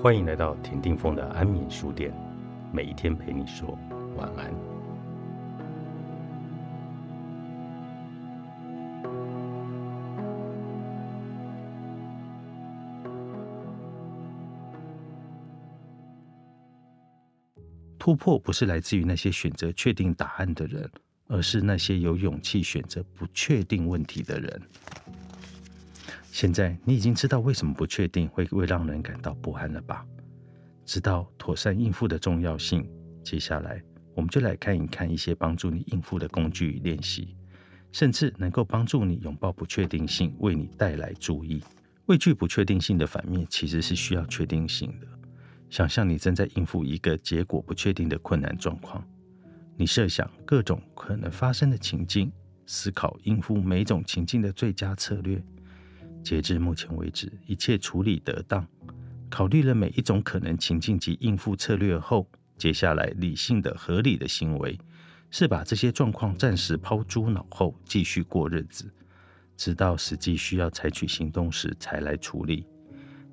欢迎来到田定峰的安眠书店，每一天陪你说晚安。突破不是来自于那些选择确定答案的人，而是那些有勇气选择不确定问题的人。现在你已经知道为什么不确定会会让人感到不安了吧？知道妥善应付的重要性。接下来，我们就来看一看一些帮助你应付的工具与练习，甚至能够帮助你拥抱不确定性，为你带来注意。畏惧不确定性的反面，其实是需要确定性的。想象你正在应付一个结果不确定的困难状况，你设想各种可能发生的情境，思考应付每种情境的最佳策略。截至目前为止，一切处理得当。考虑了每一种可能情境及应付策略后，接下来理性的、合理的行为是把这些状况暂时抛诸脑后，继续过日子，直到实际需要采取行动时才来处理。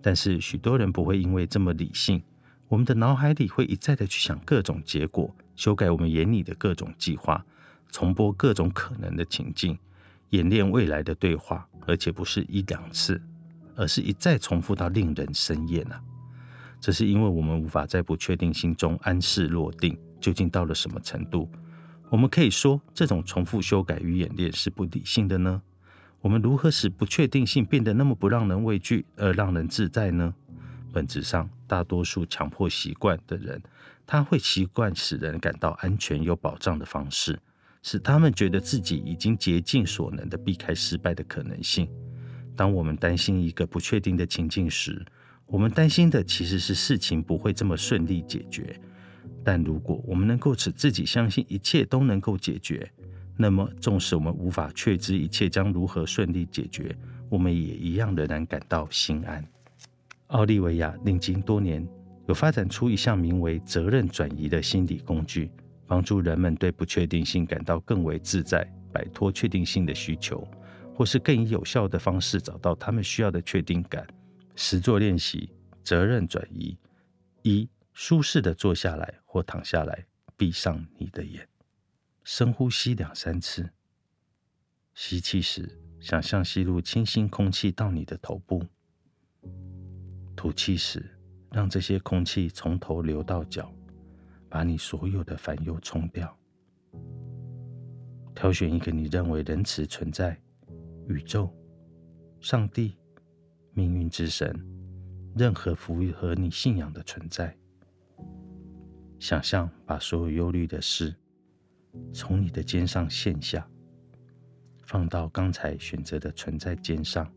但是许多人不会因为这么理性，我们的脑海里会一再的去想各种结果，修改我们眼里的各种计划，重播各种可能的情境，演练未来的对话，而且不是一两次，而是一再重复到令人生厌啊！这是因为我们无法在不确定性中安适落定，究竟到了什么程度？我们可以说这种重复修改与演练是不理性的呢？我们如何使不确定性变得那么不让人畏惧，而让人自在呢？本质上，大多数强迫习惯的人，他会习惯使人感到安全有保障的方式，使他们觉得自己已经竭尽所能的避开失败的可能性。当我们担心一个不确定的情境时，我们担心的其实是事情不会这么顺利解决。但如果我们能够使自己相信一切都能够解决，那么，纵使我们无法确知一切将如何顺利解决，我们也一样仍然感到心安。奥利维亚历经多年，有发展出一项名为“责任转移”的心理工具，帮助人们对不确定性感到更为自在，摆脱确定性的需求，或是更以有效的方式找到他们需要的确定感。实作练习：责任转移。一、舒适的坐下来或躺下来，闭上你的眼。深呼吸两三次。吸气时，想象吸入清新空气到你的头部；吐气时，让这些空气从头流到脚，把你所有的烦忧冲掉。挑选一个你认为仁慈存在、宇宙、上帝、命运之神、任何符合你信仰的存在。想象把所有忧虑的事。从你的肩上卸下，放到刚才选择的存在肩上。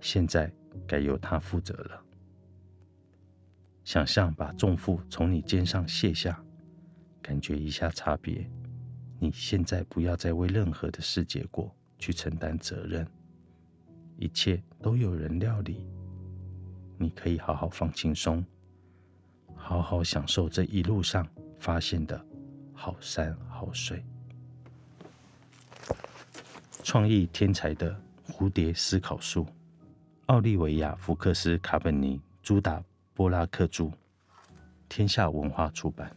现在该由他负责了。想象把重负从你肩上卸下，感觉一下差别。你现在不要再为任何的事结果去承担责任，一切都有人料理。你可以好好放轻松，好好享受这一路上发现的。好山好水，创意天才的蝴蝶思考术，奥利维亚·福克斯·卡本尼、朱达·波拉克著，天下文化出版。